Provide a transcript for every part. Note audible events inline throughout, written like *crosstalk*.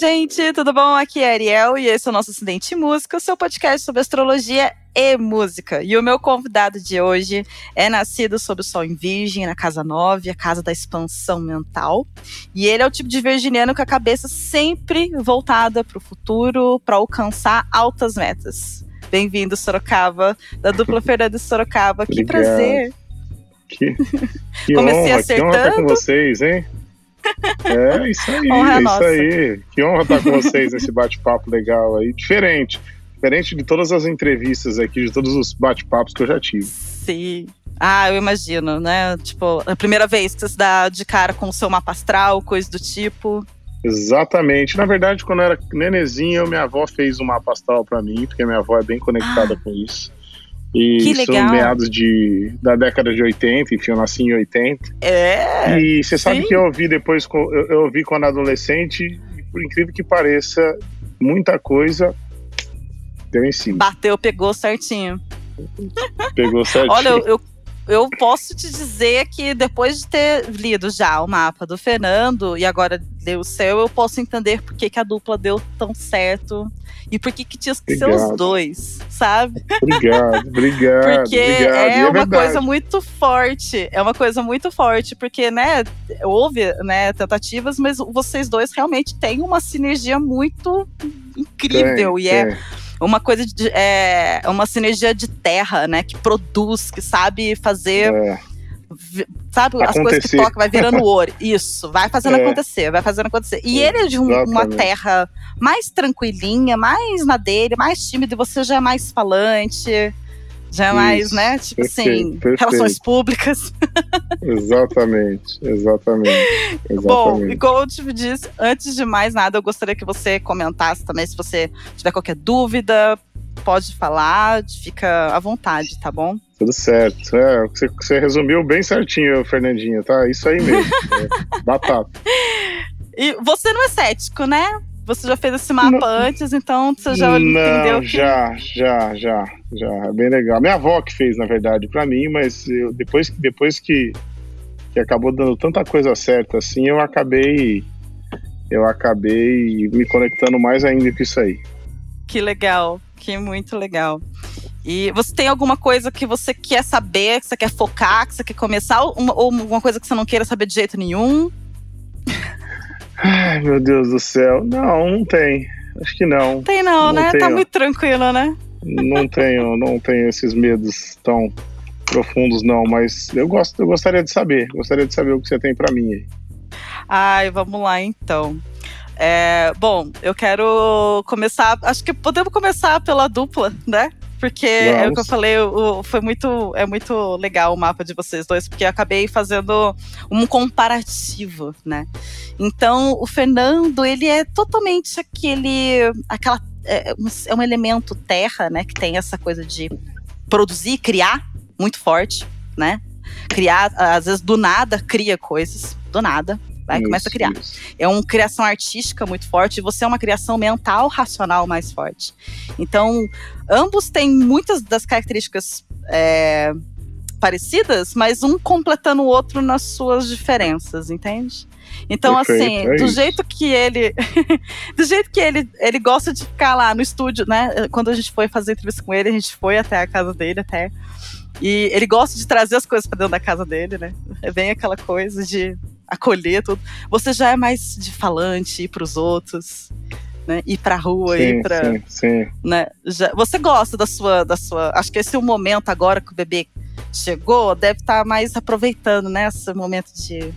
gente, tudo bom? Aqui é Ariel e esse é o nosso Acidente Música, o seu podcast sobre astrologia e música. E o meu convidado de hoje é nascido sob o Sol em Virgem, na Casa 9, a casa da expansão mental. E ele é o tipo de virginiano com a cabeça sempre voltada para o futuro, para alcançar altas metas. Bem-vindo, Sorocaba, da dupla Fernando Sorocaba. Que prazer! Que, que *laughs* Comecei honra, acertando. que honra estar com vocês, hein? É, isso aí, *laughs* honra é isso aí. Que honra estar com vocês nesse bate-papo legal aí, diferente. Diferente de todas as entrevistas aqui, de todos os bate-papos que eu já tive. Sim. Ah, eu imagino, né? Tipo, a primeira vez que você se dá de cara com o seu mapa astral, coisa do tipo. Exatamente. Na verdade, quando eu era nenezinho, minha avó fez um mapa astral pra mim, porque minha avó é bem conectada ah. com isso. E que isso legal. meados de, da década de 80, enfim, eu nasci em 80. É. E você sabe que eu ouvi depois, eu, eu ouvi quando adolescente, e por incrível que pareça, muita coisa deu em cima. Bateu, pegou certinho. Pegou certinho. *laughs* Olha, eu, eu, eu posso te dizer que depois de ter lido já o mapa do Fernando e agora ler o seu, eu posso entender por que, que a dupla deu tão certo e por que, que tinha que ser os dois, sabe? Obrigado, *laughs* obrigado. porque obrigado. é, é uma verdade. coisa muito forte. É uma coisa muito forte, porque, né, houve né, tentativas, mas vocês dois realmente têm uma sinergia muito incrível. Tem, e é tem. é uma coisa de. É, uma sinergia de terra, né? Que produz, que sabe fazer. É sabe, acontecer. as coisas que toca, vai virando *laughs* ouro. Isso, vai fazendo é. acontecer, vai fazendo acontecer. E ele é de um, uma terra mais tranquilinha, mais na dele, mais tímido, e você já é mais falante. Já é mais, né? Tipo perfeito, assim, perfeito. relações públicas. exatamente, *laughs* exatamente, exatamente. Bom, e como eu te disse, antes de mais nada, eu gostaria que você comentasse também, se você tiver qualquer dúvida, pode falar, fica à vontade, tá bom? Tudo certo. É, você, você resumiu bem certinho, Fernandinho, tá? Isso aí mesmo. é, *laughs* batata. E você não é cético, né? Você já fez esse mapa não, antes, então você já não, entendeu que... já, já, já, já. É bem legal. Minha avó que fez, na verdade, para mim, mas eu, depois, depois que, que acabou dando tanta coisa certa assim, eu acabei eu acabei me conectando mais ainda com isso aí. Que legal, que muito legal. E você tem alguma coisa que você quer saber, que você quer focar, que você quer começar, ou alguma coisa que você não queira saber de jeito nenhum? *laughs* Ai, meu Deus do céu. Não, não tem. Acho que não. Tem não, não né? Tá tenho. Tá muito tranquilo, né? Não tenho, não tenho esses medos tão profundos, não. Mas eu, gosto, eu gostaria de saber. Gostaria de saber o que você tem para mim aí. Ai, vamos lá então. É, bom, eu quero começar. Acho que podemos começar pela dupla, né? Porque Vamos. é o que eu falei, o, foi muito, é muito legal o mapa de vocês dois, porque eu acabei fazendo um comparativo, né? Então, o Fernando, ele é totalmente aquele, aquela, é, é um elemento terra, né? Que tem essa coisa de produzir, criar, muito forte, né? Criar, às vezes do nada, cria coisas, do nada, vai isso, começa a criar. Isso. É uma criação artística muito forte, você é uma criação mental, racional mais forte. Então, ambos têm muitas das características é, parecidas, mas um completando o outro nas suas diferenças, entende? Então, Perfeito, assim, é do isso. jeito que ele. *laughs* do jeito que ele, ele gosta de ficar lá no estúdio, né? Quando a gente foi fazer entrevista com ele, a gente foi até a casa dele, até. E ele gosta de trazer as coisas para dentro da casa dele, né? É bem aquela coisa de acolher tudo. Você já é mais de falante, ir pros outros, né? Ir pra rua, sim, ir pra. Sim, sim. Né? Já, você gosta da sua, da sua. Acho que esse é o momento agora que o bebê chegou, deve estar tá mais aproveitando, né? Esse momento de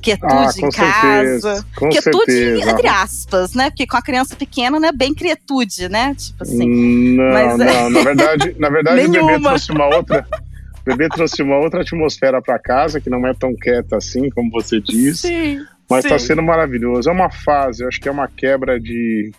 quietude ah, em casa. Com quietude certeza. entre aspas, né? Porque com a criança pequena, né, bem quietude, né? Tipo assim. Não, Mas, não, é... *laughs* na verdade, na verdade o bebê trouxe uma outra. O bebê trouxe uma outra atmosfera para casa, que não é tão quieta assim, como você diz. Sim, mas está sendo maravilhoso. É uma fase, acho que é uma quebra de.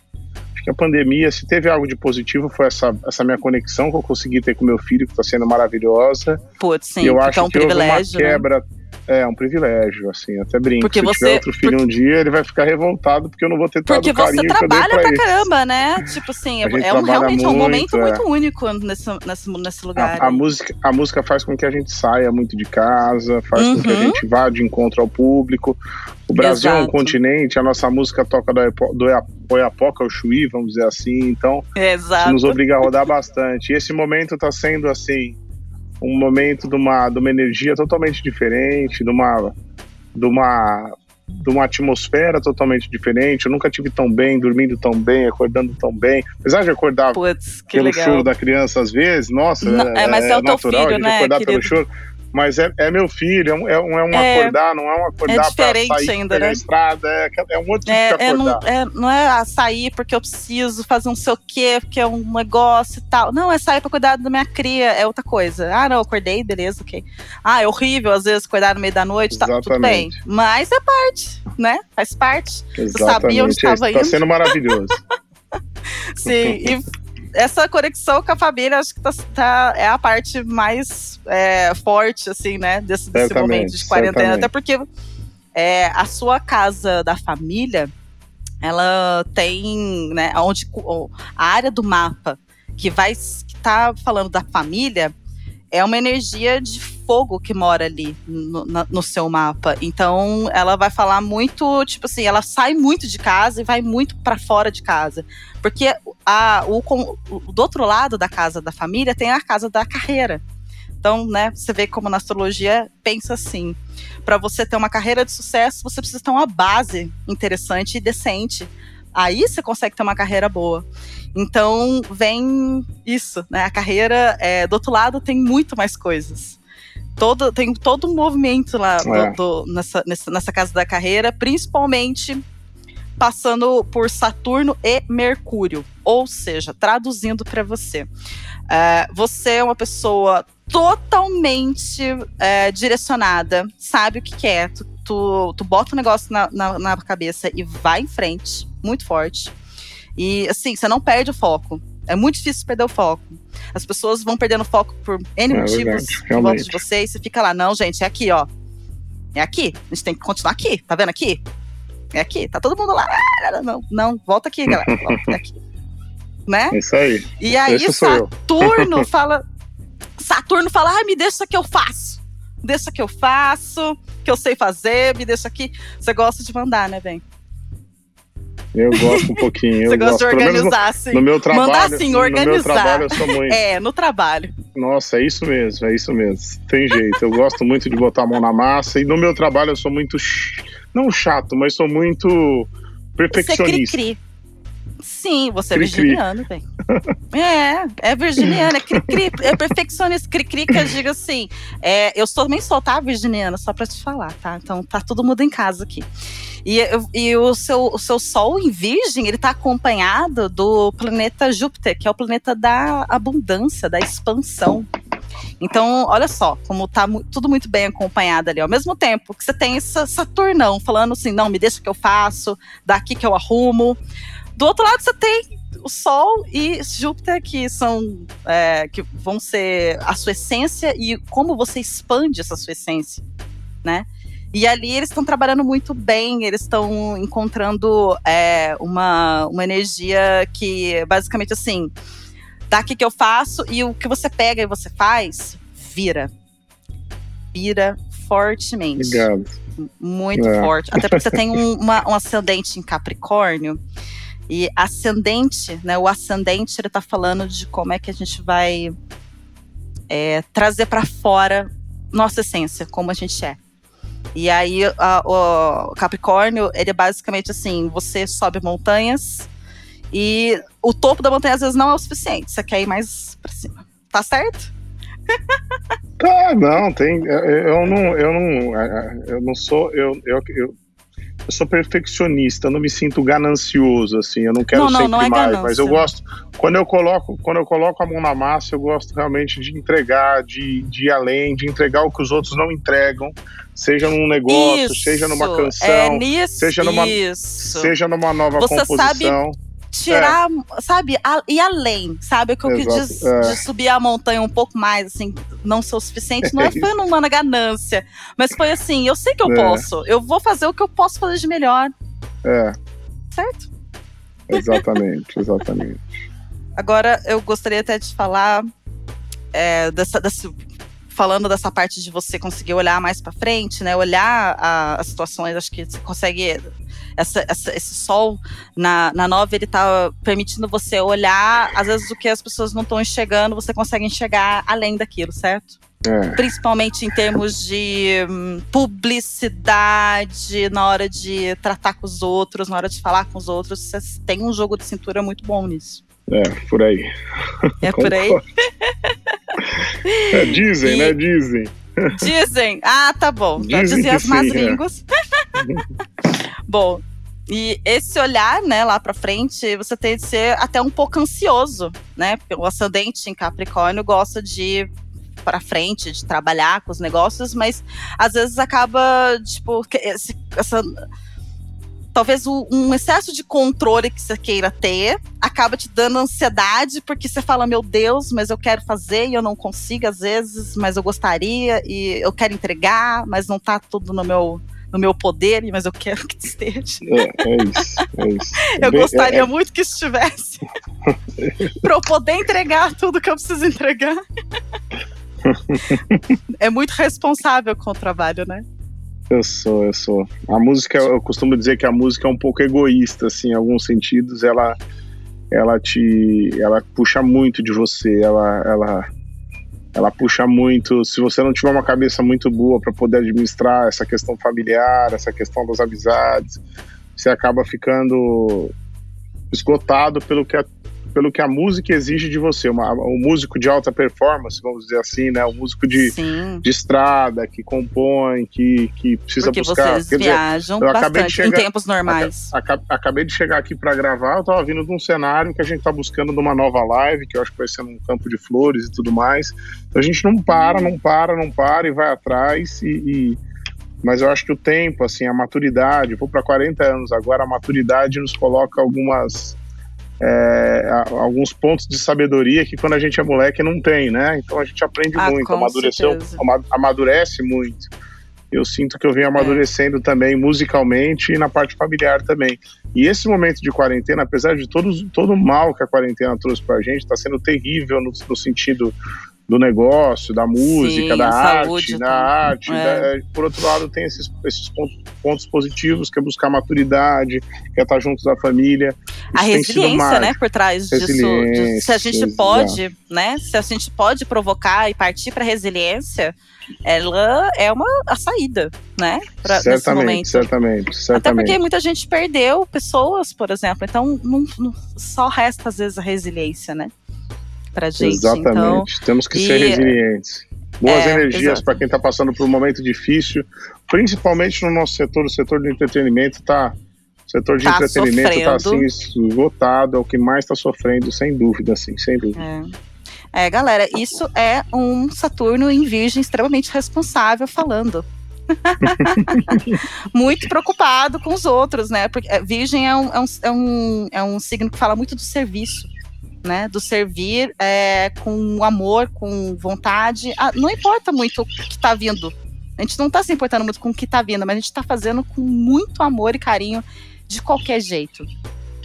Acho que a pandemia, se teve algo de positivo, foi essa, essa minha conexão que eu consegui ter com meu filho, que está sendo maravilhosa. Putz, sim, eu acho é um que privilégio. Houve uma quebra. Né? É, um privilégio, assim, até brinco. Porque Se você, tiver outro filho porque... um dia, ele vai ficar revoltado porque eu não vou ter tanto Porque você trabalha pra, pra caramba, né? Tipo assim, é, é um, realmente muito, um momento é. muito único nesse, nesse, nesse lugar. A, a música, a música faz com que a gente saia muito de casa, faz uhum. com que a uhum. gente vá de encontro ao público. O Brasil Exato. é um continente, a nossa música toca do, do Oiapoca ao Chuí, vamos dizer assim, então Exato. isso nos obriga a rodar bastante. E esse momento tá sendo, assim, um momento de uma, de uma energia totalmente diferente, de uma, de uma de uma atmosfera totalmente diferente. Eu nunca tive tão bem, dormindo tão bem, acordando tão bem. Apesar de acordar Puts, pelo legal. choro da criança às vezes, nossa, Não, é, mas é, é o teu natural filho, né, acordar querido? pelo choro. Mas é, é meu filho, é um, é um, é É. acordar, não é um acordar É diferente pra sair ainda, né? estrada, é, é um outro tipo de É, é, não, acordar. é, não é ah, sair porque eu preciso fazer um sei o quê, porque é um negócio e tal. Não, é sair pra cuidar da minha cria, é outra coisa. Ah, não, eu acordei, beleza, ok. Ah, é horrível às vezes acordar no meio da noite, tá, tudo bem. Mas é parte, né? Faz parte. Exatamente, sabia onde estava Tá indo? sendo maravilhoso. *laughs* Sim, e essa conexão com a família, acho que tá, tá- é a parte mais é, forte, assim, né, desse, desse momento de quarentena. Até porque é, a sua casa da família, ela tem, né, onde a área do mapa que vai que tá falando da família é uma energia de fogo que mora ali no, na- no seu mapa. Então, ela vai falar muito, tipo assim, ela sai muito de casa e vai muito para fora de casa. Porque a, o, o- do outro lado da casa da família tem a casa da carreira. Então, né, você vê como na astrologia pensa assim: para você ter uma carreira de sucesso, você precisa ter uma base interessante e decente. Aí você consegue ter uma carreira boa. Então vem isso, né? A carreira é, do outro lado tem muito mais coisas. Todo, tem todo um movimento lá do- É. do- nessa, nessa, nessa casa da carreira, principalmente passando por Saturno e Mercúrio. Ou seja, traduzindo para você. é, você é uma pessoa totalmente é, direcionada, sabe o que quer, tu, tu, tu bota o negócio na, na, na cabeça e vai em frente, muito forte. E assim, você não perde o foco. É muito difícil perder o foco. As pessoas vão perdendo o foco por N É motivos em volta de você e você fica lá, não, gente, é aqui, ó. É aqui. A gente tem que continuar aqui, tá vendo aqui? É aqui, tá todo mundo lá. Não, não, volta aqui, galera. *laughs* Volta é aqui. Né? Isso aí. E aí Esse. Saturno *laughs* fala. Saturno fala, ai, me deixa que eu faço. Deixa que eu faço, que eu sei fazer, me deixa aqui. Você gosta de mandar, né, bem? Eu gosto um pouquinho. Você eu gosta gosto. de organizar, no, no meu trabalho. Mandar assim, No meu organizar. trabalho eu sou muito. É, no trabalho. Nossa, é isso mesmo, é isso mesmo. Tem jeito. Eu gosto muito de botar a mão na massa. E no meu trabalho eu sou muito. Não chato, mas sou muito Você perfeccionista. cri-cri. Sim, você é Cri-cri. virginiano, bem. É, é virginiano, é cri-cri, é perfeccionista, cri-cri, que eu digo assim. É, eu sou, também sou, tá, virginiana, só pra te falar, tá? Então tá todo mundo em casa aqui. E, e o, seu, o seu Sol em Virgem, ele tá acompanhado do planeta Júpiter, que é o planeta da abundância, da expansão. Então, olha só, como tá tudo muito bem acompanhado ali. Ao mesmo tempo que você tem esse Saturnão falando assim, não, me deixa que eu faço, daqui que eu arrumo. Do outro lado, você tem o Sol e Júpiter, que são é, que vão ser a sua essência e como você expande essa sua essência, né? E ali eles estão trabalhando muito bem, eles estão encontrando é, uma, uma energia que basicamente assim, daqui que eu faço e o que você pega e você faz, vira. Vira fortemente. Obrigado. Muito É. forte. Até porque você tem um, uma- um ascendente em Capricórnio. E ascendente, né? O ascendente, ele tá falando de como é que a gente vai é, trazer para fora nossa essência, como a gente é. E aí, a- o Capricórnio, ele é basicamente assim: você sobe montanhas e o topo da montanha às vezes não é o suficiente. Você quer ir mais pra cima. Tá certo? Tá, não, tem. Eu, eu não, eu não, eu não sou, eu, eu, eu, eu sou perfeccionista. Eu não me sinto ganancioso assim. Eu não quero Não, não, sempre não é mais, ganância. mas eu gosto. Quando eu coloco, quando eu coloco a mão na massa, eu gosto realmente de entregar, de, de ir além, de entregar o que os outros não entregam, seja num negócio, Isso, seja numa canção, É nisso. seja numa- isso. seja numa nova Você composição. Tirar, é. sabe, a, ir além, sabe? O que eu quis é. de subir a montanha um pouco mais, assim, não ser o suficiente, não é, *laughs* foi numa ganância, mas foi assim, eu sei que eu é. posso, eu vou fazer o que eu posso fazer de melhor. É. Certo? Exatamente, exatamente. *laughs* Agora, eu gostaria até de falar é, dessa, dessa, falando dessa parte de você conseguir olhar mais para frente, né? Olhar a, as situações, acho que você consegue essa, essa, esse sol na, na nova, ele tá permitindo você olhar, às vezes, o que as pessoas não estão enxergando, você consegue enxergar além daquilo, certo? É. Principalmente em termos de hum, publicidade, na hora de tratar com os outros, na hora de falar com os outros, você tem um jogo de cintura muito bom nisso. É, por aí. É por aí? é, dizem, e... né? Dizem. Dizem. Ah, tá bom. Dizem Já dizia as más é. *laughs* bom, e esse olhar, né, lá para frente, você tem de ser até um pouco ansioso, né? O ascendente em Capricórnio gosta de para frente, de trabalhar com os negócios, mas às vezes acaba, tipo, esse, essa talvez um excesso de controle que você queira ter acaba te dando ansiedade, porque você fala, meu Deus, mas eu quero fazer e eu não consigo às vezes, mas eu gostaria e eu quero entregar, mas não tá tudo no meu no meu poder, mas eu quero que esteja. É, é isso, é isso. eu Bem, gostaria é, é... muito que estivesse. *laughs* para eu poder entregar tudo que eu preciso entregar. é muito responsável com o trabalho, né? Eu sou, eu sou. A música, eu costumo dizer que a música é um pouco egoísta, assim, em alguns sentidos. Ela, ela te, ela puxa muito de você. Ela, ela, ela puxa muito. Se você não tiver uma cabeça muito boa para poder administrar essa questão familiar, essa questão das amizades, você acaba ficando esgotado pelo que a pelo que a música exige de você. Uma, um músico de alta performance, vamos dizer assim, né? Um músico de, de estrada, que compõe, que, que precisa Porque buscar. Vocês viajam dizer, bastante chegar, em tempos normais. acabei de chegar aqui para gravar, eu tava vindo de um cenário que a gente tá buscando numa nova live, que eu acho que vai ser num campo de flores e tudo mais. Então a gente não para, não para, não para e vai atrás e, e mas eu acho que o tempo, assim, a maturidade, vou para 40 anos agora, a maturidade nos coloca algumas é, alguns pontos de sabedoria que quando a gente é moleque não tem, né? Então a gente aprende ah, muito, amadureceu, amadurece muito. Eu sinto que eu venho amadurecendo é. também musicalmente e na parte familiar também. E esse momento de quarentena, apesar de todos, todo o mal que a quarentena trouxe pra gente, está sendo terrível no, no sentido do negócio, da música, Sim, da arte, da arte. É. Da, por outro lado, tem esses, esses pontos, pontos, positivos, que é buscar maturidade, que é estar junto da família. A resiliência, né, por trás disso. De, se a gente pode, né, se a gente pode provocar e partir para resiliência, ela é uma a saída, né? Pra, certamente, certamente, certamente. Até porque muita gente perdeu pessoas, por exemplo. Então, não, não, só resta às vezes a resiliência, né? Pra gente. Exatamente. Então, Temos que e... ser resilientes. Boas é, energias para quem está passando por um momento difícil, principalmente no nosso setor, o setor de entretenimento está setor de tá entretenimento está assim esgotado, é o que mais está sofrendo, sem dúvida, assim, sem dúvida. É. é, galera, isso é um Saturno em Virgem extremamente responsável falando. *laughs* muito preocupado com os outros, né? Porque é, Virgem é um, é, um, é, um, é um signo que fala muito do serviço né? Do servir é, com amor, com vontade. Ah, não importa muito o que está vindo. A gente não está se importando muito com o que está vindo, mas a gente está fazendo com muito amor e carinho de qualquer jeito.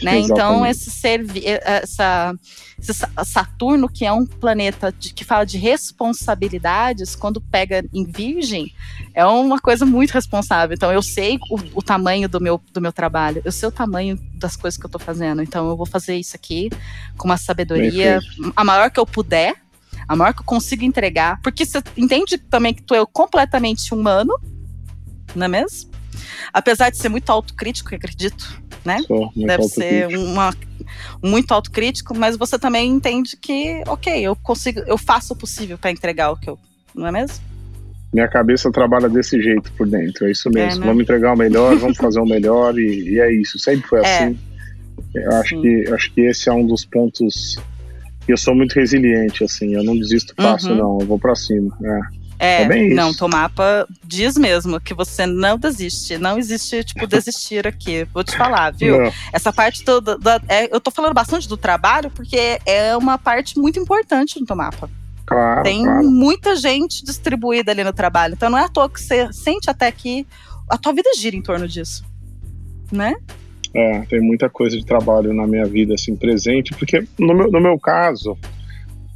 Né? Então, esse servi essa, esse Saturno, que é um planeta de, que fala de responsabilidades, quando pega em Virgem, é uma coisa muito responsável. Então, eu sei o, o tamanho do meu, do meu trabalho, eu sei o tamanho das coisas que eu estou fazendo. Então, eu vou fazer isso aqui com uma sabedoria a maior que eu puder, a maior que eu consigo entregar, porque você entende também que tu é completamente humano, não é mesmo? Apesar de ser muito autocrítico, acredito, né? Sou, Deve ser uma, muito autocrítico, mas você também entende que, ok, eu consigo, eu faço o possível para entregar o que eu, não é mesmo? Minha cabeça trabalha desse jeito por dentro, é isso mesmo. É, né? Vamos entregar o melhor, vamos fazer o melhor e, e, é isso. Sempre foi é. assim. Eu acho que, acho que esse é um dos pontos. Eu sou muito resiliente, assim. Eu não desisto fácil, uhum. não. Eu vou para cima. É. É, é não, teu mapa diz mesmo que você não desiste. Não existe, tipo, *laughs* desistir aqui. Vou te falar, viu? Não. Essa parte toda. Da, é, eu tô falando bastante do trabalho porque é uma parte muito importante no teu mapa. Claro, Tem claro. muita gente distribuída ali no trabalho. Então não é à toa que você sente até que a tua vida gira em torno disso. Né? É, tem muita coisa de trabalho na minha vida, assim, presente, porque no meu, no meu caso,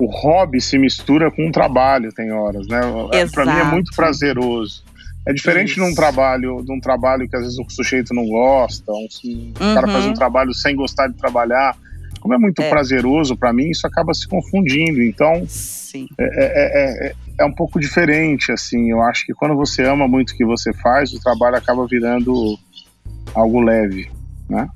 o hobby se mistura com o trabalho, tem horas, né? É, Para mim é muito prazeroso. É diferente de um trabalho, de um trabalho que às vezes o sujeito não gosta, um, uhum. o cara faz um trabalho sem gostar de trabalhar. Como é muito é. prazeroso para mim, isso acaba se confundindo. Então, é, é, é, é, um pouco diferente, assim. Eu acho que quando você ama muito o que você faz, o trabalho acaba virando algo leve, né?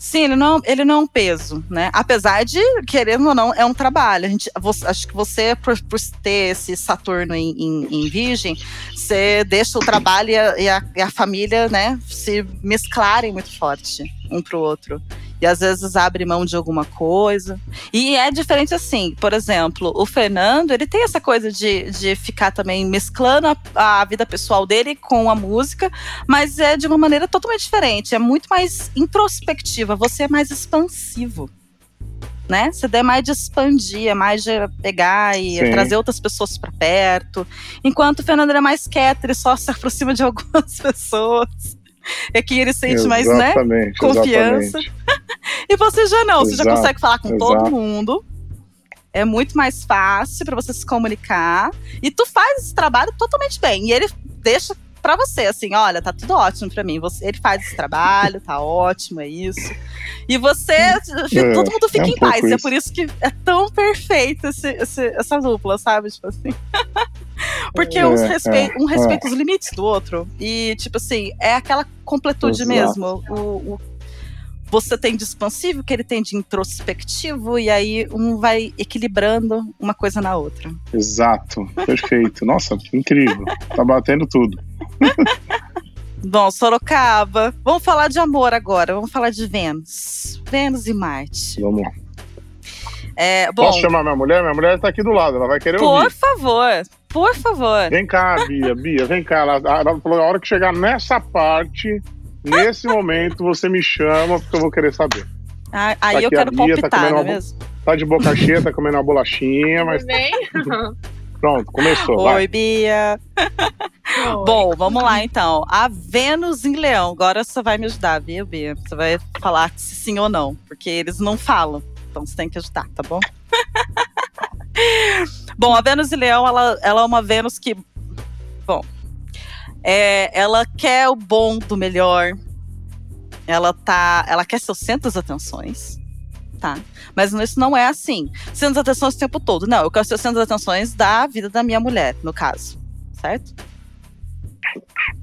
Sim, ele não, ele não é um peso, né? Apesar de, querendo ou não, é um trabalho. A gente, você, acho que você, por, por ter esse Saturno em, em, em, Virgem, você deixa o trabalho e a, e a, família, né, se mesclarem muito forte um para o outro e às vezes abre mão de alguma coisa. E é diferente assim, por exemplo, o Fernando, ele tem essa coisa de, de ficar também mesclando a, a vida pessoal dele com a música, mas é de uma maneira totalmente diferente, é muito mais introspectiva, você é mais expansivo. Né? Você é mais de expandir, é mais de pegar e Sim. trazer outras pessoas para perto. Enquanto o Fernando é mais quieto, ele só *laughs* se aproxima de algumas *laughs* pessoas. *laughs* É que ele sente mais, né? Confiança. *laughs* e você já não, você Exato. já consegue falar com Exato. todo mundo. É muito mais fácil para você se comunicar. E tu faz esse trabalho totalmente bem. E ele deixa para você, assim, olha, tá tudo ótimo para mim. Você, ele faz esse trabalho, tá ótimo, é isso. E você, *laughs* é, todo mundo fica é um em paz. Isso. É por isso que é tão perfeito esse, esse, essa dupla, sabe? Tipo assim. *laughs* Porque é, uns respe é, um respeita é. os limites do outro. E, tipo assim, é aquela completude Exato. mesmo. O, o, você tem de expansivo, que ele tem de introspectivo, e aí um vai equilibrando uma coisa na outra. Exato, perfeito. Nossa, incrível. Tá batendo tudo. *laughs* Bom, Sorocaba. Vamos falar de amor agora. Vamos falar de Vênus. Vênus e Marte. Vamos lá. É, bom, Posso chamar minha mulher? Minha mulher está aqui do lado, ela vai querer por ouvir. Por favor, por favor. Vem cá, Bia, Bia, vem cá. Ela, ela falou, a hora que chegar nessa parte, nesse momento, você me chama, porque eu vou querer saber. Ah, aí tá eu quero Bia, palpitar, tá uma, mesmo? Tá de boca cheia, tá comendo uma bolachinha, mas... *laughs* Bem? *laughs* Pronto, começou. Oi, vai. Bia. Bom, vamos lá então. A Vênus em Leão. Agora você vai me ajudar, viu, Bia? Você vai falar se sim ou não, porque eles não falam. Então você tem que ajudar, tá bom? *laughs* bom, a Vênus e Leão, ela, ela é uma Vênus que. Bom. É, ela quer o bom do melhor. Ela tá. Ela quer ser o centro das atenções. Tá. Mas isso não é assim. Centro das atenções o tempo todo. Não, eu quero ser o centro das atenções da vida da minha mulher, no caso. Certo?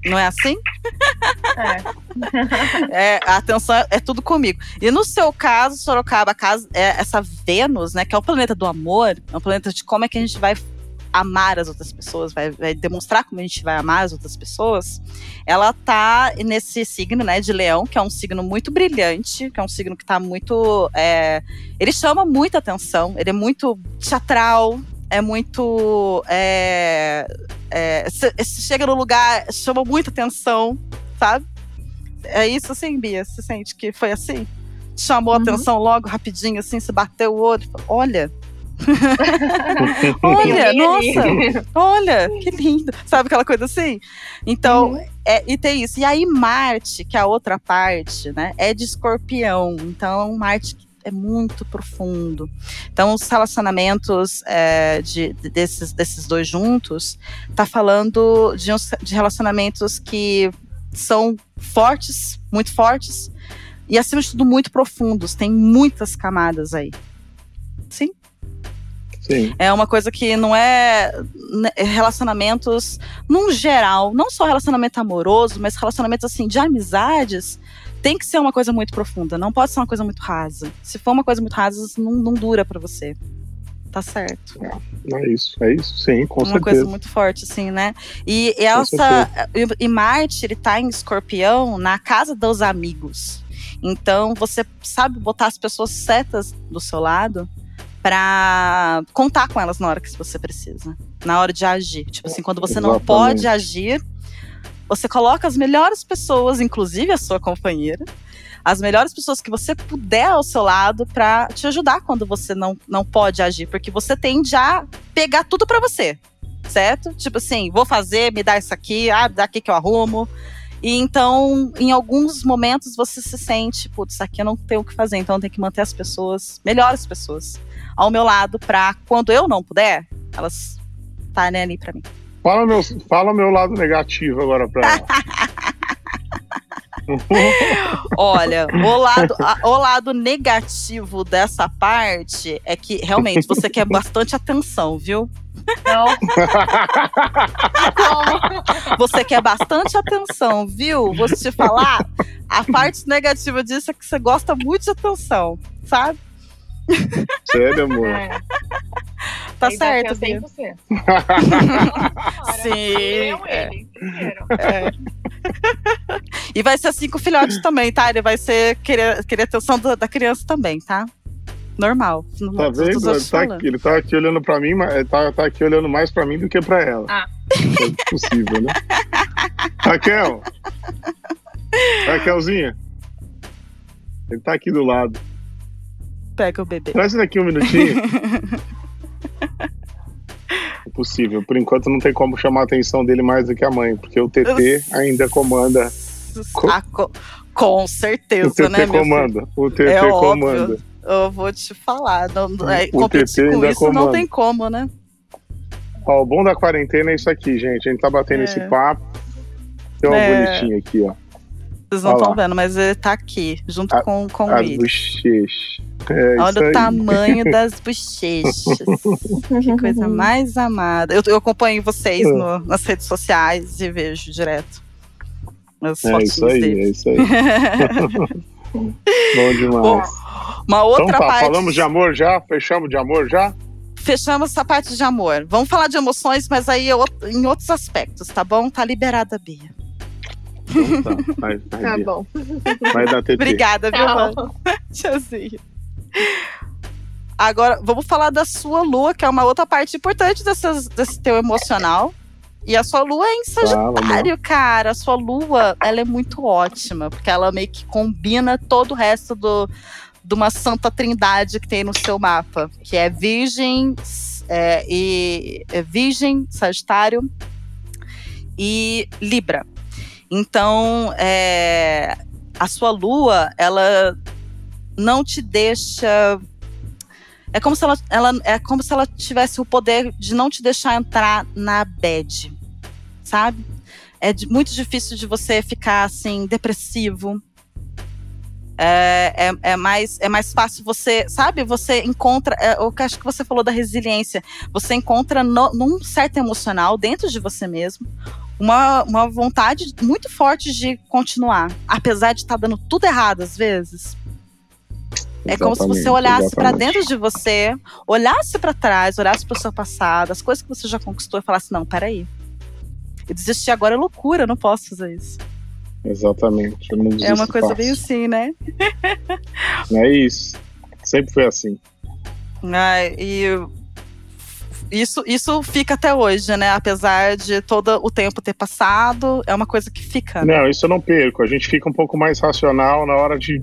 Não é assim? É. é. A atenção é, tudo comigo. E no seu caso, Sorocaba, caso, é essa Vênus, né, que é o planeta do amor, é um planeta de como é que a gente vai amar as outras pessoas, vai, vai, demonstrar como a gente vai amar as outras pessoas, ela tá nesse signo, né, de leão, que é um signo muito brilhante, que é um signo que tá muito. É, ele chama muita atenção, ele é muito teatral, é muito. É, é, chega no lugar, chama muita atenção, sabe? É isso assim, Bia? Você sente que foi assim? Chamou uhum. a atenção logo, rapidinho, assim, se bateu o olho. Olha. *laughs* olha, nossa, olha, que lindo. Sabe aquela coisa assim? Então, uhum. é, e tem isso. E aí, Marte, que é a outra parte, né? É de escorpião. Então, Marte é muito profundo. Então, os relacionamentos é, de, de, desses, desses dois juntos tá falando de, uns, de relacionamentos que são fortes, muito fortes, e acima de tudo muito profundos. Tem muitas camadas aí. Sim? Sim. É uma coisa que não é né, relacionamentos, num geral, não só relacionamento amoroso, mas relacionamentos assim de amizades tem que ser uma coisa muito profunda, não pode ser uma coisa muito rasa. Se for uma coisa muito rasa, não, não dura para você. Tá certo. É, é, isso, é isso, sim, com uma certeza. Uma coisa muito forte, assim, né? E, e essa. E Marte, ele tá em escorpião na casa dos amigos. Então, você sabe botar as pessoas certas do seu lado para contar com elas na hora que você precisa, na hora de agir. Tipo assim, quando você Exatamente. não pode agir, você coloca as melhores pessoas, inclusive a sua companheira, as melhores pessoas que você puder ao seu lado para te ajudar quando você não, não pode agir, porque você tende a pegar tudo para você, certo? Tipo assim, vou fazer, me dá isso aqui, ah, dá aqui que eu arrumo. E então, em alguns momentos, você se sente, putz, aqui eu não tenho o que fazer, então eu tenho que manter as pessoas, melhores pessoas, ao meu lado, para quando eu não puder, elas estarem ali para mim. Fala meu, fala meu lado negativo agora pra ela. *laughs* Olha, o lado, a, o lado negativo dessa parte é que realmente você quer bastante atenção, viu? Não. *laughs* você quer bastante atenção, viu? Vou te falar, a parte negativa disso é que você gosta muito de atenção, sabe? Sério, amor? É. Tá certo, viu? *laughs* Sim. Eu, é. ele, é. *laughs* E vai ser assim com o filhote também, tá? Ele vai ser querer, querer atenção da, da criança também, tá? Normal. Tá vendo? Ele tá, aqui, ele tá, aqui, olhando pra mim, mas tá, tá aqui olhando mais pra mim do que pra ela. Ah. É possível, né? Raquel! Raquelzinha! Ele tá aqui do lado. Pega o bebê. Traz daqui um minutinho. *laughs* *laughs* Impossível. Por enquanto não tem como chamar a atenção dele mais do que a mãe, porque o TT ainda comanda. Com, ah, com, com certeza, o TT né, comanda. O TT é comanda. Óbvio. Eu vou te falar. Não, é, competir com isso comanda. não tem como, né? Ó, o bom da quarentena é isso aqui, gente. A gente tá batendo é. esse papo. Tem uma é. bonitinha aqui, ó. Vocês não estão vendo, mas ele tá aqui, junto a, com, com as ele. bochechas. É Olha o tamanho *laughs* das bochechas. que coisa *laughs* mais amada. Eu, eu acompanho vocês é. no, nas redes sociais e vejo direto. As é isso aí, dele. é isso aí. *laughs* Bom demais. Bom, uma outra então tá, parte. Falamos de amor já? Fechamos de amor já? Fechamos essa parte de amor. Vamos falar de emoções, mas aí em outros aspectos, tá bom? Tá liberada a Bia. Então tá, vai, vai, tá bom. Vai dar TT. Obrigada, viu, Tchauzinho. Agora, vamos falar da sua lua, que é uma outra parte importante dessas, desse teu emocional. E a sua lua é em Sagitário, ah, cara. A sua lua, ela é muito ótima, porque ela meio que combina todo o resto do, de uma santa trindade que tem no seu mapa, que é Virgem, é, e, é Virgem, Sagitário e Libra. Então, é, a sua lua, ela não te deixa. É como se ela, ela, é como se ela tivesse o poder de não te deixar entrar na bad, sabe? É de, muito difícil de você ficar assim depressivo. É, é, é, mais, é mais fácil você, sabe? Você encontra, é, que acho que você falou da resiliência, você encontra no, num certo emocional dentro de você mesmo uma, uma vontade muito forte de continuar, apesar de estar tá dando tudo errado às vezes. Exatamente, é como se você olhasse para dentro de você, olhasse para trás, olhasse para o seu passado, as coisas que você já conquistou e falasse: não, peraí. Eu desistir agora é loucura, eu não posso fazer isso. Exatamente. é uma coisa bem assim, né? é isso. Sempre foi assim. Ah, e isso, isso fica até hoje, né? Apesar de todo o tempo ter passado, é uma coisa que fica. Né? Não, isso eu não perco. A gente fica um pouco mais racional na hora de,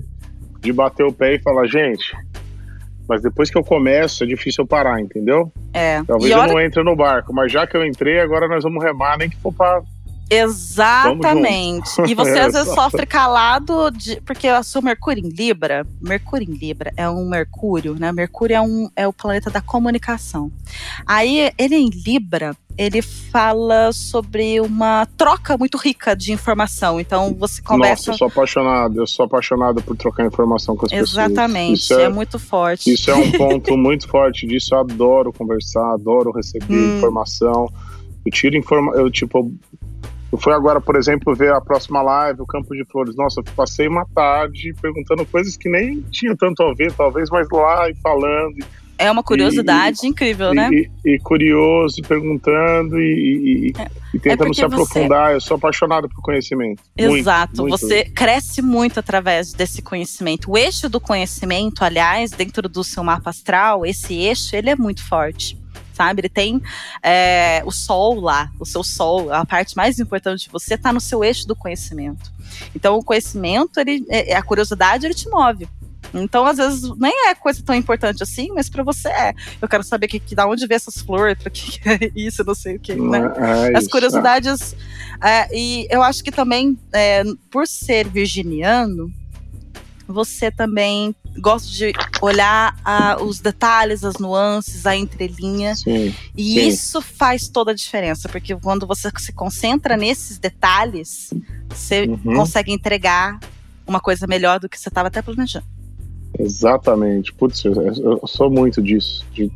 de bater o pé e falar, gente. Mas depois que eu começo, é difícil eu parar, entendeu? É. Talvez eu não entre no barco, mas já que eu entrei, agora nós vamos remar, nem que for pra Exatamente. E você às vezes *laughs* sofre calado de, porque o seu Mercúrio em Libra, Mercúrio em Libra é um Mercúrio, né? Mercúrio é, um, é o planeta da comunicação. Aí ele em Libra, ele fala sobre uma troca muito rica de informação. Então você conversa. Nossa, eu sou apaixonado, eu sou apaixonado por trocar informação com as Exatamente, pessoas. Exatamente, é, é, muito forte. Isso é um *laughs* ponto muito forte disso. Eu adoro conversar, adoro receber hum. informação. Eu tiro informação, eu tipo, eu fui agora, por exemplo, ver a próxima live, o Campo de Flores. Nossa, eu passei uma tarde perguntando coisas que nem tinha tanto a ver, talvez, mas lá e falando. É uma curiosidade e, incrível, e, né? E, e, curioso, perguntando e, é. tentando é se aprofundar. Você... Eu sou apaixonado por conhecimento. Exato. Muito, você muito. cresce muito através desse conhecimento. O eixo do conhecimento, aliás, dentro do seu mapa astral, esse eixo, ele é muito forte sabe? Ele tem é, o sol lá, o seu sol, a parte mais importante de você está no seu eixo do conhecimento. Então, o conhecimento, ele, é, a curiosidade, ele te move. Então, às vezes, nem é coisa tão importante assim, mas para você é. Eu quero saber que, que da onde vê essas flores, para que, que, é isso, não sei o que, né? É As curiosidades. É, e eu acho que também, é, por ser virginiano, você também gosta de olhar a, os detalhes, as nuances, a entrelinha. Sim, e sim. isso faz toda a diferença, porque quando você se concentra nesses detalhes, você uhum. consegue entregar uma coisa melhor do que você estava até planejando. Exatamente. Putz, eu, eu sou muito disso. De,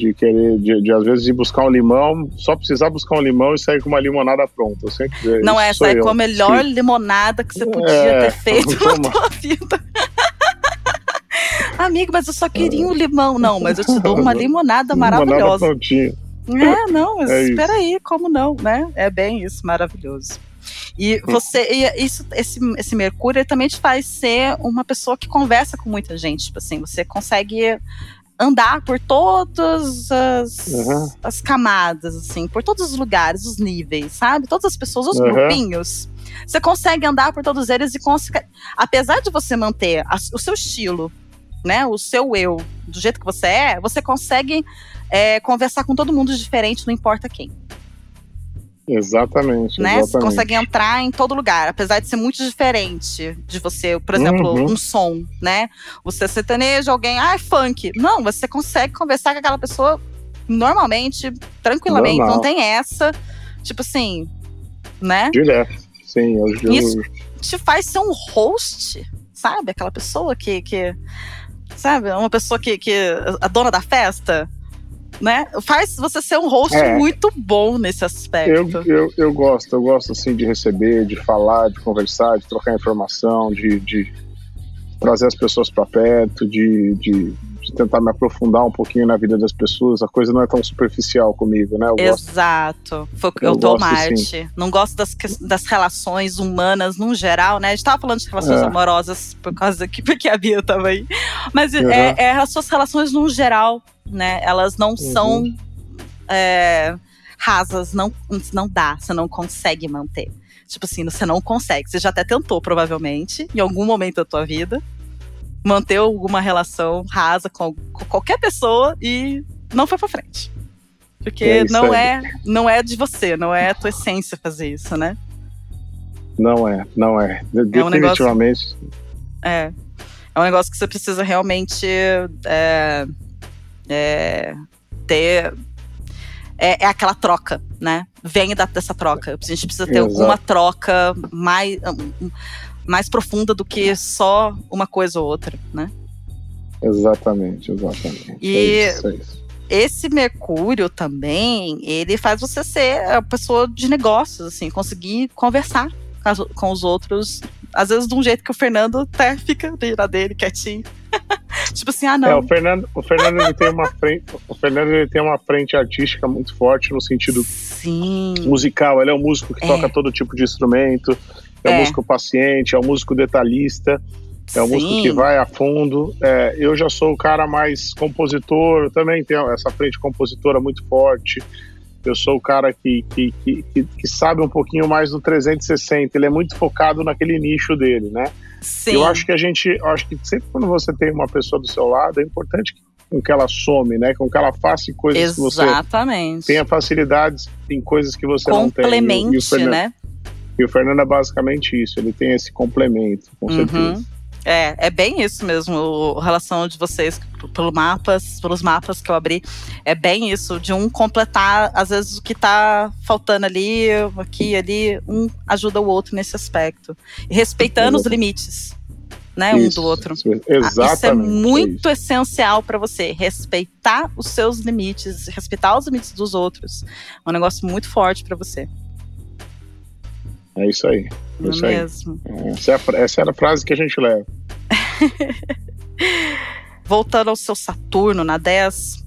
de querer, de, de, às vezes ir buscar um limão, só precisar buscar um limão e sair com uma limonada pronta. Eu sempre, Não é, sair com a melhor Sim. limonada que você podia é, ter *laughs* feito na tua vida. *laughs* Amigo, mas eu só queria um limão. Não, mas eu te dou uma *laughs* limonada maravilhosa. Limonada É, não, mas é espera aí, como não, né? É bem isso, maravilhoso. E você, e isso, esse, esse Mercúrio também te faz ser uma pessoa que conversa com muita gente. Tipo assim, você consegue andar por todas as, uhum. as camadas, assim, por todos os lugares, os níveis, sabe? Todas as pessoas, os uhum. grupinhos. Você consegue andar por todos eles e consegue. Apesar de você manter a, o seu estilo, né? O seu eu, do jeito que você é, você consegue é, conversar com todo mundo diferente, não importa quem. Exatamente. Né? Exatamente. Você consegue entrar em todo lugar, apesar de ser muito diferente de você, por exemplo, uhum. um som, né? Você sertaneja alguém, ah, é funk. Não, você consegue conversar com aquela pessoa normalmente, tranquilamente, Normal. não tem essa. Tipo assim, né? Direto. Sim, eu, eu... Isso te faz ser um host, sabe? Aquela pessoa que. que sabe? Uma pessoa que, que. A dona da festa né? Faz você ser um host é. muito bom nesse aspecto. Eu, eu, eu gosto, eu gosto assim de receber, de falar, de conversar, de trocar informação, de, de trazer as pessoas para perto, de, de, de, tentar me aprofundar um pouquinho na vida das pessoas. A coisa não é tão superficial comigo, né? Eu Exato. Eu, eu dou Marte. Não gosto das, das relações humanas no geral, né? A gente tava falando de relações é. amorosas por causa que *laughs* porque a Bia tava aí. Mas uhum. é, é as suas relações no geral né? Elas não uhum. são é, rasas, não, não dá, você não consegue manter. Tipo assim, você não consegue. Você já até tentou, provavelmente, em algum momento da tua vida, manter alguma relação rasa com, com qualquer pessoa e não foi pra frente. Porque é não, é, não é de você, não é a tua essência fazer isso, né? Não é, não é. Definitivamente. É um negócio, é. É um negócio que você precisa realmente é, é, ter. É, é, aquela troca, né? Vem da, dessa troca. A gente precisa ter Exato. alguma troca mais, mais profunda do que só uma coisa ou outra, né? Exatamente, exatamente. E é isso, é isso. esse Mercúrio também, ele faz você ser a pessoa de negócios, assim, conseguir conversar com os outros às vezes de um jeito que o Fernando até fica na dele, quietinho. *laughs* tipo assim, ah, não. É, o Fernando, o Fernando ele tem uma frente, o Fernando ele tem uma frente artística muito forte no sentido Sim. musical. Ele é um músico que é. toca todo tipo de instrumento, é, é um músico paciente, é um músico detalhista. É um Sim. músico que vai a fundo. É, eu já sou o cara mais compositor, também tenho essa frente compositora muito forte. Eu sou o cara que, que, que, que, sabe um pouquinho mais do 360. Ele é muito focado naquele nicho dele, né? Sim. Eu acho que a gente, eu acho que sempre quando você tem uma pessoa do seu lado, é importante com que ela some, né? Com que ela faça coisas Exatamente. que você tenha facilidades em coisas que você não tem. Complemente, né? E o Fernando é basicamente isso. Ele tem esse complemento, com uhum. certeza. É, é bem isso mesmo, a relação de vocês pelo mapas, pelos mapas que eu abri, é bem isso, de um completar, às vezes, o que está faltando ali, aqui, ali, um ajuda o outro nesse aspecto. E respeitando os limites, né, isso, um do outro. Exatamente. Isso é muito é isso. essencial para você, respeitar os seus limites, respeitar os limites dos outros. É um negócio muito forte para você. É isso aí. É isso mesmo. Aí. Essa, é a, essa era a frase que a gente leva. *laughs* voltando ao seu Saturno na 10,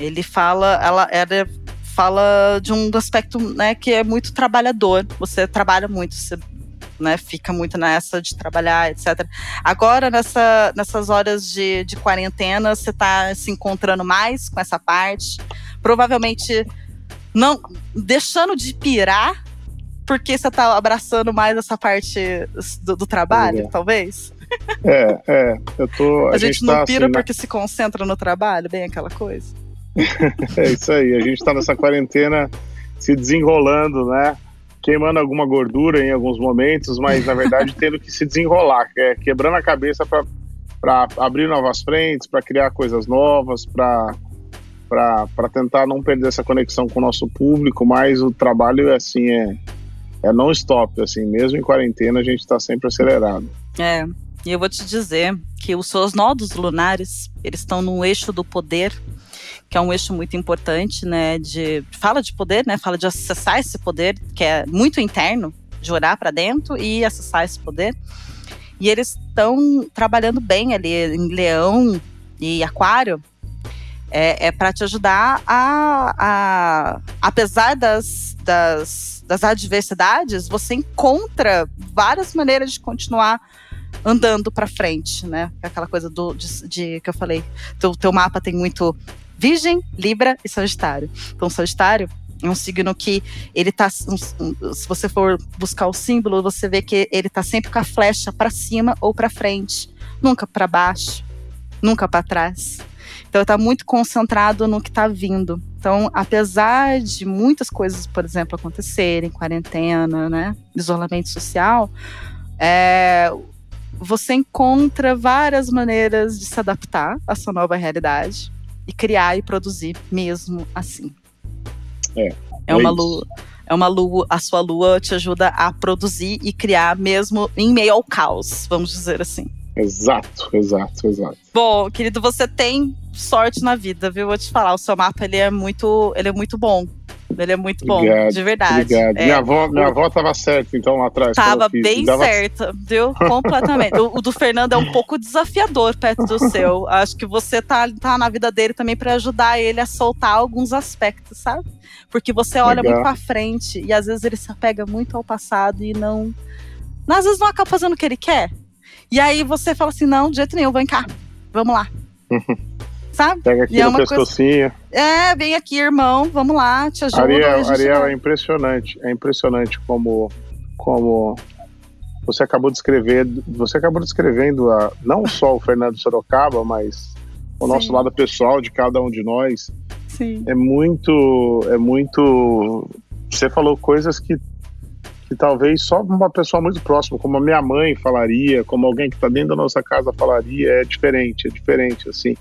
ele fala, ela, ela fala de um aspecto né, que é muito trabalhador. Você trabalha muito, você né, fica muito nessa de trabalhar, etc. Agora, nessa, nessas horas de, de quarentena, você está se encontrando mais com essa parte. Provavelmente não deixando de pirar, porque você está abraçando mais essa parte do, do trabalho, é. talvez. É, é. Eu tô, a, a gente, gente, não tá pira assim, porque se concentra no trabalho, bem aquela coisa. *laughs* é isso aí. A gente está nessa quarentena se desenrolando, né? Queimando alguma gordura em alguns momentos, mas na verdade *laughs* tendo que se desenrolar, é, quebrando a cabeça para abrir novas frentes, para criar coisas novas, para para tentar não perder essa conexão com o nosso público, mas o trabalho assim é é non stop, assim, mesmo em quarentena a gente está sempre acelerado. É, e eu vou te dizer que os seus nodos lunares, eles estão no eixo do poder, que é um eixo muito importante, né? De fala de poder, né? Fala de acessar esse poder que é muito interno, de olhar para dentro e acessar esse poder. E eles estão trabalhando bem ali em Leão e Aquário. É, é para te ajudar a, a apesar das, das, das adversidades, você encontra várias maneiras de continuar andando para frente, né? Aquela coisa do de, de que eu falei, teu, teu mapa tem muito Virgem, Libra e Sagitário. Então, Sagitário é um signo que ele tá. Se você for buscar o símbolo, você vê que ele tá sempre com a flecha para cima ou para frente, nunca para baixo, nunca para trás. Então, ele tá muito concentrado no que está vindo. Então, apesar de muitas coisas, por exemplo, acontecerem, quarentena, né, isolamento social, é, você encontra várias maneiras de se adaptar à sua nova realidade e criar e produzir mesmo assim. É. É, uma lua. É uma lua, a sua lua te ajuda a produzir e criar mesmo em meio ao caos, vamos dizer assim. Exato, exato, exato. Bom, querido, você tem sorte na vida, viu? Vou te falar, o seu mapa ele é muito, ele é muito bom. Ele é muito bom, obrigado, de verdade. Obrigado. É, minha avó, minha avó tava certa, então, lá atrás. Tava bem dava... certa, viu? Completamente. o, o, do Fernando é um pouco desafiador perto do seu. Acho que você tá, tá na vida dele também para ajudar ele a soltar alguns aspectos, sabe? Porque você olha Legal. muito pra frente e às vezes ele se apega muito ao passado e não. Às vezes não acaba fazendo o que ele quer. E aí você fala assim: não, de jeito nenhum, vem cá, vamos lá. *laughs* sabe? Pega aqui e é no pescocinho. Coisa... É, vem aqui, irmão, vamos lá, te ajuda. Ariel, Ariel é impressionante, é impressionante como, como você acabou de escrever, você acabou descrevendo a, não só o Fernando Sorocaba, mas o Sim. nosso lado pessoal de cada um de nós. Sim. É muito, é muito. Você falou coisas que que talvez só uma pessoa muito próxima, como a minha mãe falaria, como alguém que está dentro da nossa casa falaria, é diferente, é diferente, assim.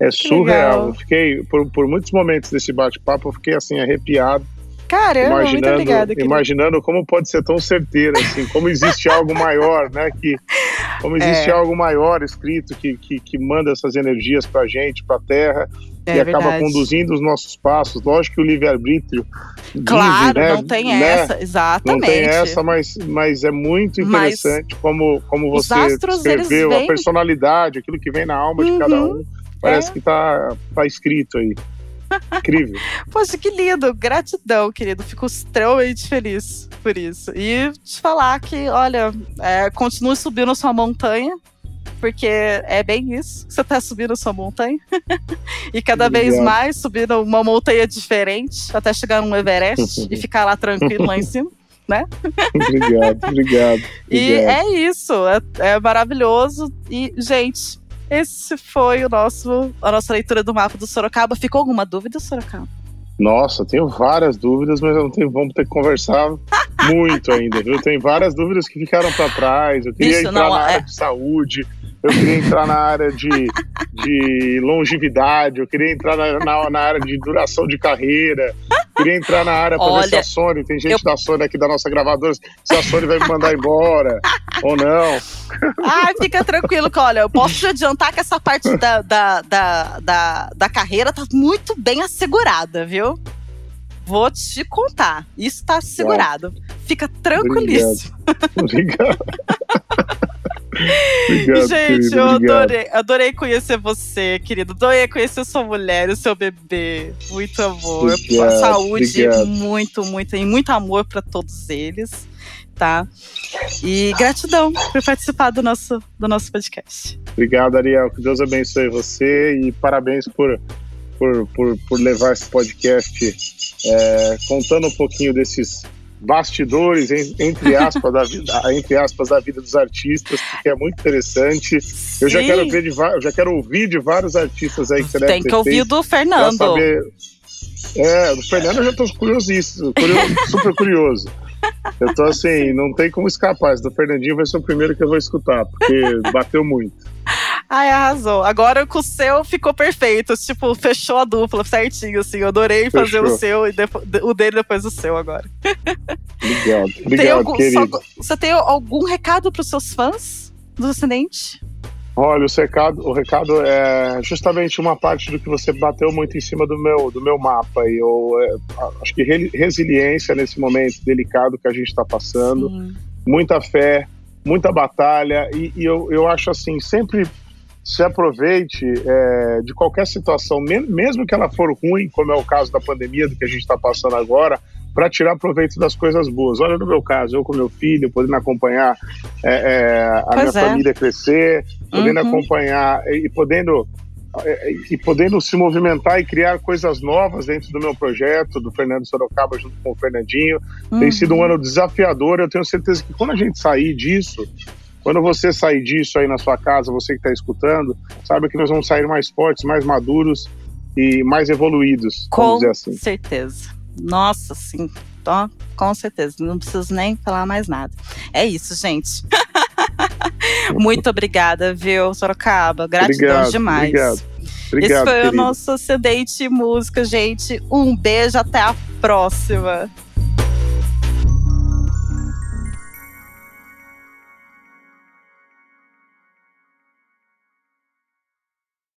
É surreal. Eu fiquei, por, por muitos momentos desse bate-papo, eu fiquei assim, arrepiado. Caramba, imaginando, muito obrigada, imaginando como pode ser tão certeiro, assim, como existe algo maior, né? Que, como *laughs* existe é. algo maior escrito que, que, que manda essas energias para a gente, para a Terra, é, e acaba verdade. conduzindo os nossos passos. Lógico que o livre-arbítrio. Claro, né, não tem né, essa, exatamente. Não tem essa, mas, mas é muito interessante mas como, como você escreveu, a personalidade, aquilo que vem na alma uhum. de cada uhum. um Parece é. que tá, tá escrito aí. Incrível. *laughs* Poxa, que lindo. Gratidão, querido. Fico extremamente feliz por isso. E te falar que, olha, é, continue subindo sua montanha, porque é bem isso. Você tá subindo sua montanha. *laughs* e cada Obrigado. vez mais subindo uma montanha diferente, até chegar no Everest *laughs* e ficar lá tranquilo lá em cima. Né? *laughs* obrigado, obrigado, E é isso, é, é maravilhoso. E, gente, esse foi o nosso, a nossa leitura do mapa do Sorocaba. Ficou alguma dúvida, Sorocaba? Nossa, tenho várias dúvidas, mas eu não tenho, vamos ter que conversar muito ainda, viu? Tem várias dúvidas que ficaram para trás. Eu queria Isso, entrar não, na é... área de saúde, eu queria entrar na área de, de longevidade, eu queria entrar na, na, na área de duração de carreira, Queria entrar na área para ver se a Sony, tem gente eu... da Sony aqui da nossa gravadora, se a Sony vai me mandar embora ou não. Ai, fica tranquilo, que olha, eu posso te adiantar que essa parte da, da, da, da, da carreira tá muito bem assegurada, viu? Vou te contar. Isso tá assegurado. Fica tranquilíssimo. Obrigado. Obrigado. *laughs* obrigado, Gente, querido, eu adorei, adorei conhecer você, querido. Adorei conhecer sua mulher, o seu bebê. Muito amor, Obrigado, saúde, obrigado. muito, muito, e muito amor para todos eles, tá? E gratidão por participar do nosso, do nosso podcast. Obrigado, Ariel. Que Deus abençoe você e parabéns por, por, por, por levar esse podcast é, contando um pouquinho desses bastidores, en- entre aspas, da vida, entre aspas, da vida dos artistas, porque é muito interessante. Eu já quero ver de já quero ouvir de vários artistas aí que deve Tem que ouvir do Fernando. saber. É, do Fernando eu já tô curiosíssimo, curioso, *laughs* super curioso. Eu tô assim, não tem como escapar. Esse do Fernandinho vai ser o primeiro que eu vou escutar, porque bateu muito. Ai, arrasou. Agora com o seu ficou perfeito. Tipo, fechou a dupla certinho, assim. Eu adorei fazer Fechou. o seu e o dele depois o seu agora. Obrigado, obrigado, algum, querido. só- você tem algum recado para os seus fãs do acidente? Olha, o recado, o recado é justamente uma parte do que você bateu muito em cima do meu, do meu mapa. E eu é, acho que re- resiliência nesse momento delicado que a gente está passando, Sim. muita fé, muita batalha. E, e eu, eu acho assim, sempre se aproveite é, de qualquer situação, me- mesmo que ela for ruim, como é o caso da pandemia do que a gente está passando agora, para tirar proveito das coisas boas. Olha, no meu caso, eu com meu filho, podendo acompanhar é, é, a Pois minha é. família crescer, podendo Uhum. acompanhar e podendo é, e podendo se movimentar e criar coisas novas dentro do meu projeto, do Fernando Sorocaba junto com o Fernandinho. Tem Uhum. sido um ano desafiador. Eu tenho certeza que quando a gente sair disso, quando você sair disso aí na sua casa, você que está escutando, sabe que nós vamos sair mais fortes, mais maduros e mais evoluídos, vamos Com dizer assim. certeza. Nossa, sim. Com certeza. Não preciso nem falar mais nada. É isso, gente. *laughs* Muito obrigada, viu, Sorocaba? Gratidão Obrigado, demais. obrigado. Obrigado, Esse foi querido. o nosso acidente música, gente. Um beijo, até a próxima.